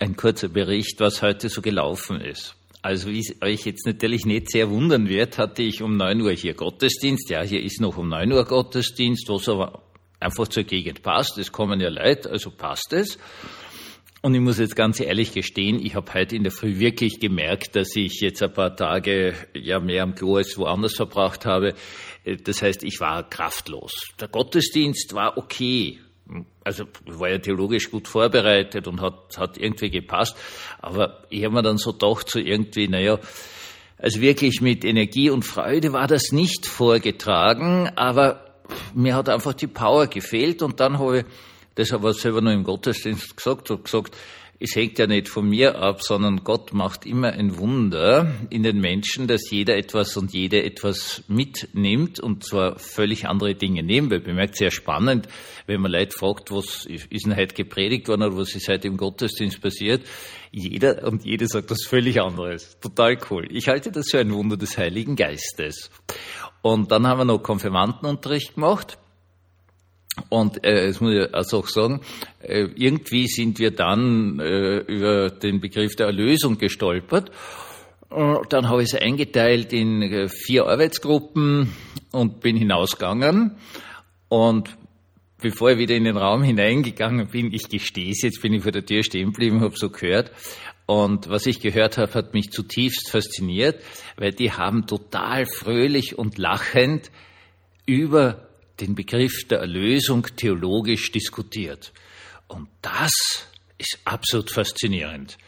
ein kurzer Bericht, was heute so gelaufen ist. Also wie es euch jetzt natürlich nicht sehr wundern wird, hatte ich um neun Uhr hier Gottesdienst. Ja, hier ist noch um neun Uhr Gottesdienst, was aber einfach zur Gegend passt. Es kommen ja Leute, also passt es. Und ich muss jetzt ganz ehrlich gestehen, ich habe heute in der Früh wirklich gemerkt, dass ich jetzt ein paar Tage ja mehr am Klo als woanders verbracht habe. Das heißt, ich war kraftlos. Der Gottesdienst war okay also war ja theologisch gut vorbereitet und hat, hat irgendwie gepasst. Aber ich habe mir dann so gedacht, so irgendwie, naja, also wirklich mit Energie und Freude war das nicht vorgetragen, aber mir hat einfach die Power gefehlt und dann habe ich, das ich selber noch im Gottesdienst gesagt, habe gesagt, es hängt ja nicht von mir ab, sondern Gott macht immer ein Wunder in den Menschen, dass jeder etwas und jede etwas mitnimmt und zwar völlig andere Dinge nehmen. Weil bemerkt sehr spannend, wenn man Leute fragt, was ist denn heute gepredigt worden oder was ist heute im Gottesdienst passiert. Jeder und jede sagt was völlig anderes. Total cool. Ich halte das für ein Wunder des Heiligen Geistes. Und dann haben wir noch Konfirmandenunterricht gemacht. Und äh, das muss ich also auch sagen, äh, irgendwie sind wir dann äh, über den Begriff der Erlösung gestolpert. Äh, dann habe ich es eingeteilt in äh, vier Arbeitsgruppen und bin hinausgegangen. Und bevor ich wieder in den Raum hineingegangen bin, ich gestehe es, jetzt bin ich vor der Tür stehen geblieben, habe so gehört. Und was ich gehört habe, hat mich zutiefst fasziniert, weil die haben total fröhlich und lachend über den Begriff der Erlösung theologisch diskutiert. Und das ist absolut faszinierend.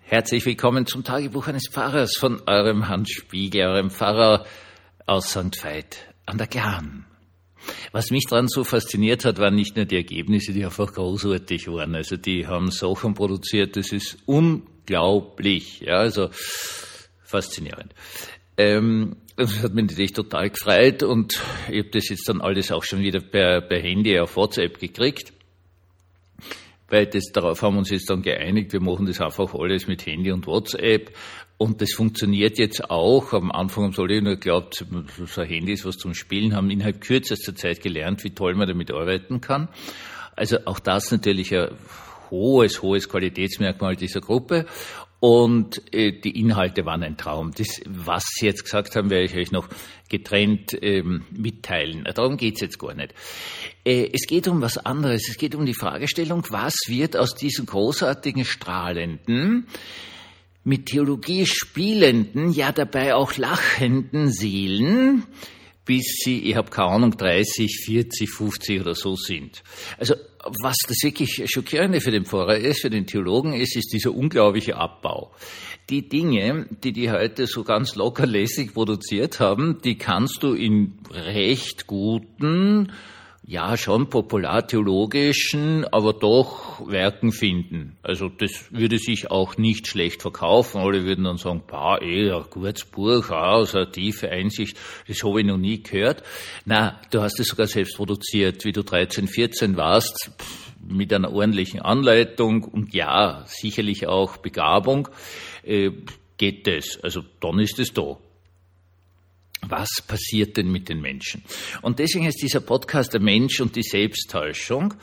Herzlich willkommen zum Tagebuch eines Pfarrers von eurem Hans Spiegel, eurem Pfarrer aus St. Veit an der Glan. Was mich daran so fasziniert hat, waren nicht nur die Ergebnisse, die einfach großartig waren. Also die haben Sachen produziert, das ist unglaublich. Ja, also faszinierend. Ähm, das hat mich natürlich total gefreut und ich habe das jetzt dann alles auch schon wieder per, per Handy auf WhatsApp gekriegt. Weil das, darauf haben wir uns jetzt dann geeinigt, wir machen das einfach alles mit Handy und WhatsApp. Und das funktioniert jetzt auch. Am Anfang haben alle nur geglaubt, so ein Handy ist was zum Spielen, haben innerhalb kürzester Zeit gelernt, wie toll man damit arbeiten kann. Also auch das natürlich ein hohes, hohes Qualitätsmerkmal dieser Gruppe. Und äh, die Inhalte waren ein Traum. Das, was Sie jetzt gesagt haben, werde ich euch noch getrennt ähm, mitteilen. Darum geht's jetzt gar nicht. Äh, es geht um was anderes. Es geht um die Fragestellung, was wird aus diesen großartigen, strahlenden, mit Theologie spielenden, ja dabei auch lachenden Seelen, bis sie, ich habe keine Ahnung, 30, 40, 50 oder so sind. Also was das wirklich Schockierende für den Pfarrer ist, für den Theologen ist, ist dieser unglaubliche Abbau. Die Dinge, die die heute so ganz lockerlässig produziert haben, die kannst du in recht guten, ja schon populartheologischen, aber doch Werken finden. Also das würde sich auch nicht schlecht verkaufen. Alle würden dann sagen, bah, eh, ein gutes Buch, aus eine tiefe Einsicht, das habe ich noch nie gehört. Na, du hast es sogar selbst produziert, wie du 13, 14 warst, mit einer ordentlichen Anleitung und ja, sicherlich auch Begabung, äh, geht das. Also dann ist es da was passiert denn mit den Menschen? Und deswegen ist dieser Podcast der Mensch und die Selbsttäuschung,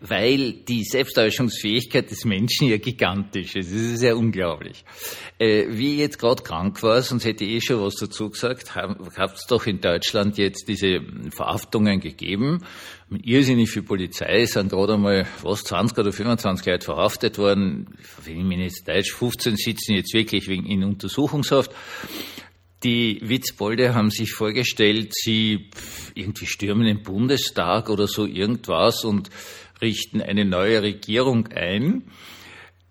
weil die Selbsttäuschungsfähigkeit des Menschen ja gigantisch ist. Das ist ja unglaublich. Äh, wie ich jetzt gerade krank war, sonst hätte ich eh schon was dazu gesagt, habt es doch in Deutschland jetzt diese Verhaftungen gegeben. Irrsinnig viel Polizei sind gerade einmal was 20 oder 25 Leute verhaftet worden. Wenn ich mich jetzt Deutsch, 15 sitzen jetzt wirklich wegen in Untersuchungshaft. Die Witzbolde haben sich vorgestellt, sie irgendwie stürmen den Bundestag oder so irgendwas und richten eine neue Regierung ein.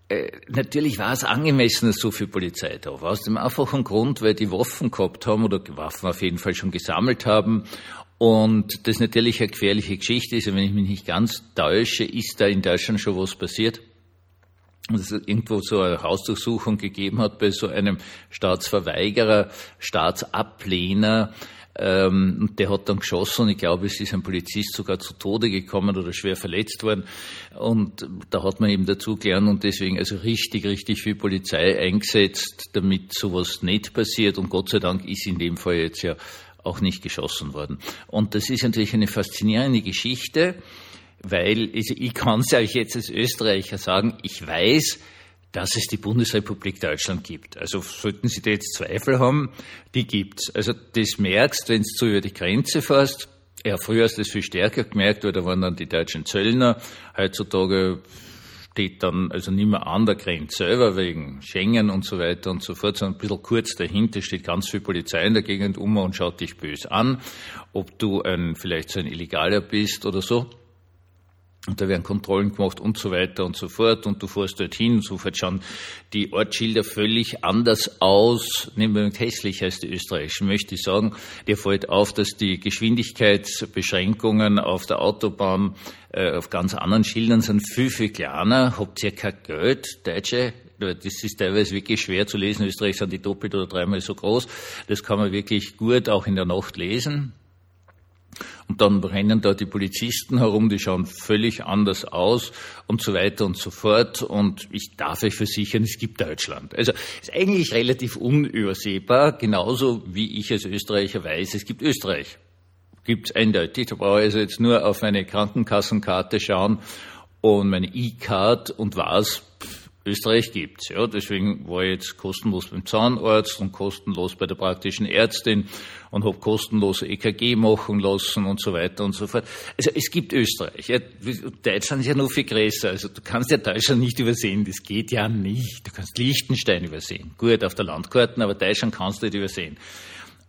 Äh, natürlich war es angemessen, dass so viel Polizei da war. Aus dem einfachen Grund, weil die Waffen gehabt haben oder Waffen auf jeden Fall schon gesammelt haben. Und das natürlich eine gefährliche Geschichte ist. Und wenn ich mich nicht ganz täusche, ist da in Deutschland schon was passiert es irgendwo so eine Hausdurchsuchung gegeben hat bei so einem Staatsverweigerer, Staatsablehner, ähm, der hat dann geschossen ich glaube, es ist ein Polizist sogar zu Tode gekommen oder schwer verletzt worden. Und da hat man eben dazu gelernt und deswegen also richtig, richtig viel Polizei eingesetzt, damit sowas nicht passiert. Und Gott sei Dank ist in dem Fall jetzt ja auch nicht geschossen worden. Und das ist natürlich eine faszinierende Geschichte weil ich kann es euch jetzt als Österreicher sagen, ich weiß, dass es die Bundesrepublik Deutschland gibt. Also sollten Sie da jetzt Zweifel haben, die gibt's. Also das merkst, wenn du über die Grenze fährst. Ja, früher hast du das viel stärker gemerkt, weil da waren dann die deutschen Zöllner. Heutzutage steht dann also nicht mehr an der Grenze selber wegen Schengen und so weiter und so fort, sondern ein bisschen kurz dahinter steht ganz viel Polizei in der Gegend um und schaut dich böse an, ob du ein, vielleicht so ein Illegaler bist oder so. Und da werden Kontrollen gemacht und so weiter und so fort. Und du fährst dorthin, sofort schauen die Ortsschilder völlig anders aus. Nehmen wir hässlich heißt die österreichischen, möchte ich sagen. Dir fällt auf, dass die Geschwindigkeitsbeschränkungen auf der Autobahn äh, auf ganz anderen Schildern sind viel, viel kleiner. Habt ihr kein Geld, Deutsche? Das ist teilweise wirklich schwer zu lesen. In Österreich sind die doppelt oder dreimal so groß. Das kann man wirklich gut auch in der Nacht lesen. Und dann rennen da die Polizisten herum, die schauen völlig anders aus und so weiter und so fort. Und ich darf euch versichern, es gibt Deutschland. Also ist eigentlich relativ unübersehbar, genauso wie ich als Österreicher weiß, es gibt Österreich. Gibt es eindeutig. Da brauche ich also jetzt nur auf meine Krankenkassenkarte schauen und meine E-Card und was Österreich gibt's. Ja, deswegen war ich jetzt kostenlos beim Zahnarzt und kostenlos bei der praktischen Ärztin und habe kostenlos EKG machen lassen und so weiter und so fort. Also es gibt Österreich. Ja, Deutschland ist ja noch viel größer. Also du kannst ja Deutschland nicht übersehen. Das geht ja nicht. Du kannst Liechtenstein übersehen. Gut, auf der Landkarte, aber Deutschland kannst du nicht übersehen.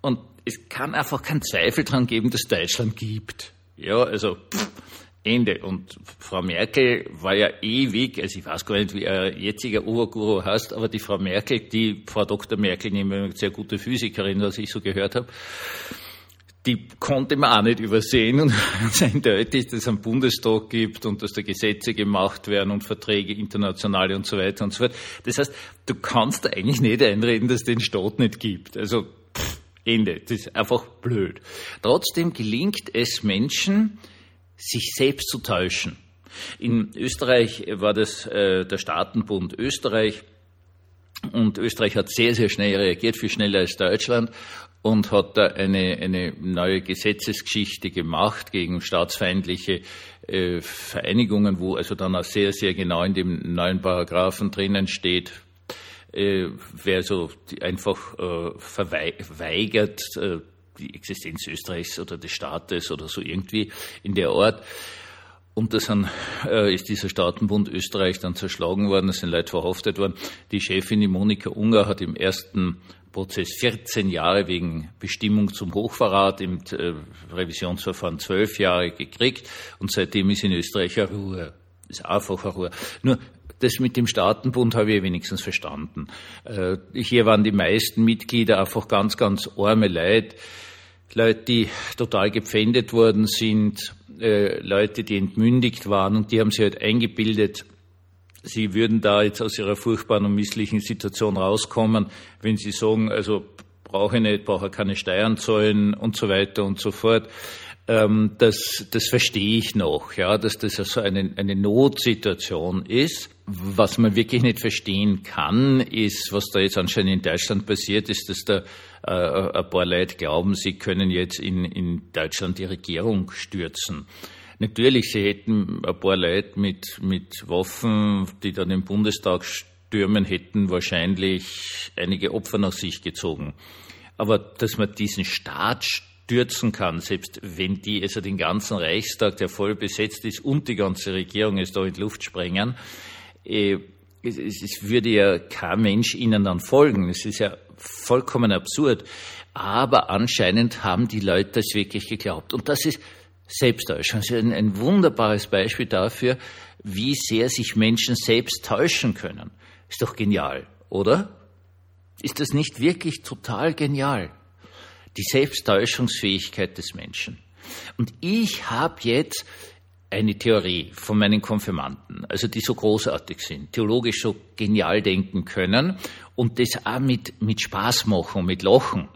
Und es kann einfach keinen Zweifel dran geben, dass Deutschland gibt. Ja, also pff, Ende. Und Frau Merkel war ja ewig, also ich weiß gar nicht, wie ihr jetziger Oberguru heißt, aber die Frau Merkel, die Frau Dr. Merkel, eine sehr gute Physikerin, was ich so gehört habe, die konnte man auch nicht übersehen und es eindeutig, dass es einen Bundestag gibt und dass da Gesetze gemacht werden und Verträge internationale und so weiter und so fort. Das heißt, du kannst eigentlich nicht einreden, dass es den Staat nicht gibt. Also pff, Ende. Das ist einfach blöd. Trotzdem gelingt es Menschen, sich selbst zu täuschen. In Österreich war das äh, der Staatenbund Österreich und Österreich hat sehr, sehr schnell reagiert, viel schneller als Deutschland und hat da eine, eine neue Gesetzesgeschichte gemacht gegen staatsfeindliche äh, Vereinigungen, wo also dann auch sehr, sehr genau in dem neuen Paragraphen drinnen steht, äh, wer so einfach äh, verweigert, äh, die Existenz Österreichs oder des Staates oder so irgendwie in der Art. Und das sind, äh, ist dieser Staatenbund Österreich dann zerschlagen worden, es sind Leute verhaftet worden. Die Chefin, die Monika Unger, hat im ersten Prozess 14 Jahre wegen Bestimmung zum Hochverrat, im äh, Revisionsverfahren 12 Jahre gekriegt und seitdem ist in Österreich eine Ruhe. Ist einfach eine Ruhe. Nur das mit dem Staatenbund habe ich wenigstens verstanden. Äh, hier waren die meisten Mitglieder einfach ganz, ganz arme Leute, Leute, die total gepfändet worden sind, äh, Leute, die entmündigt waren und die haben sich halt eingebildet, sie würden da jetzt aus ihrer furchtbaren und misslichen Situation rauskommen, wenn sie sagen, also brauche ich nicht, brauche keine Steuern zahlen und so weiter und so fort. Ähm, das, das verstehe ich noch, ja, dass das also eine, eine Notsituation ist. Was man wirklich nicht verstehen kann, ist, was da jetzt anscheinend in Deutschland passiert ist, dass da äh, ein paar Leute glauben, sie können jetzt in, in Deutschland die Regierung stürzen. Natürlich, sie hätten ein paar Leute mit, mit Waffen, die dann im Bundestag stürmen, hätten wahrscheinlich einige Opfer nach sich gezogen. Aber dass man diesen Staat stürzen kann, selbst wenn die also den ganzen Reichstag, der voll besetzt ist, und die ganze Regierung es da in die Luft sprengen, äh, es, es würde ja kein Mensch ihnen dann folgen. Es ist ja vollkommen absurd. Aber anscheinend haben die Leute das wirklich geglaubt. Und das ist Selbsttäuschung. Das ist ein, ein wunderbares Beispiel dafür, wie sehr sich Menschen selbst täuschen können. Ist doch genial, oder? Ist das nicht wirklich total genial? Die Selbsttäuschungsfähigkeit des Menschen. Und ich habe jetzt eine Theorie von meinen Konfirmanden, also die so großartig sind, theologisch so genial denken können und das auch mit, mit Spaß machen, mit Lachen,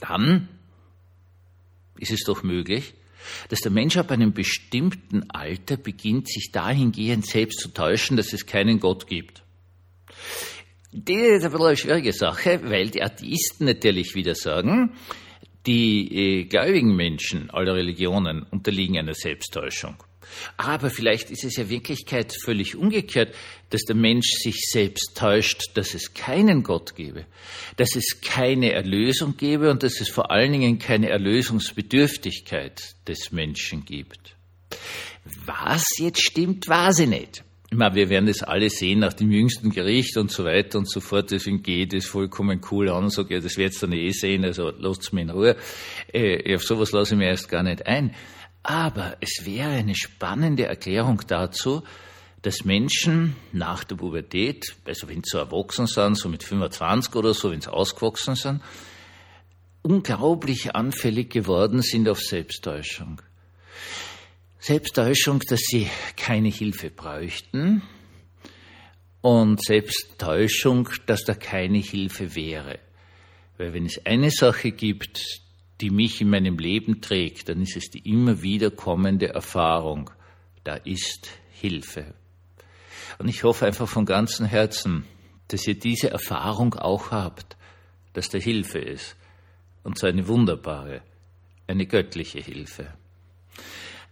dann ist es doch möglich, dass der Mensch ab einem bestimmten Alter beginnt, sich dahingehend selbst zu täuschen, dass es keinen Gott gibt. Das ist ein bisschen eine schwierige Sache, weil die Atheisten natürlich wieder sagen, die äh, gläubigen Menschen aller Religionen unterliegen einer Selbsttäuschung. Aber vielleicht ist es ja Wirklichkeit völlig umgekehrt, dass der Mensch sich selbst täuscht, dass es keinen Gott gebe, dass es keine Erlösung gebe und dass es vor allen Dingen keine Erlösungsbedürftigkeit des Menschen gibt. Was jetzt stimmt, weiß ich nicht. Ich meine, wir werden das alle sehen nach dem jüngsten Gericht und so weiter und so fort. Deswegen geht es vollkommen cool an und sage, ja, das wird's dann eh sehen, also lasst mir in Ruhe. Äh, auf sowas lasse ich mir erst gar nicht ein. Aber es wäre eine spannende Erklärung dazu, dass Menschen nach der Pubertät, also wenn sie so erwachsen sind, so mit 25 oder so, wenn sie ausgewachsen sind, unglaublich anfällig geworden sind auf Selbsttäuschung. Selbsttäuschung, dass sie keine Hilfe bräuchten und Selbsttäuschung, dass da keine Hilfe wäre. Weil wenn es eine Sache gibt, die mich in meinem Leben trägt, dann ist es die immer wieder kommende Erfahrung. Da ist Hilfe. Und ich hoffe einfach von ganzem Herzen, dass ihr diese Erfahrung auch habt, dass da Hilfe ist. Und zwar eine wunderbare, eine göttliche Hilfe.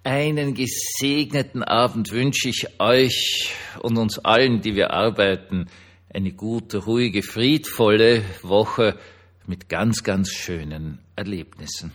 Einen gesegneten Abend wünsche ich euch und uns allen, die wir arbeiten, eine gute, ruhige, friedvolle Woche mit ganz, ganz schönen Erlebnissen.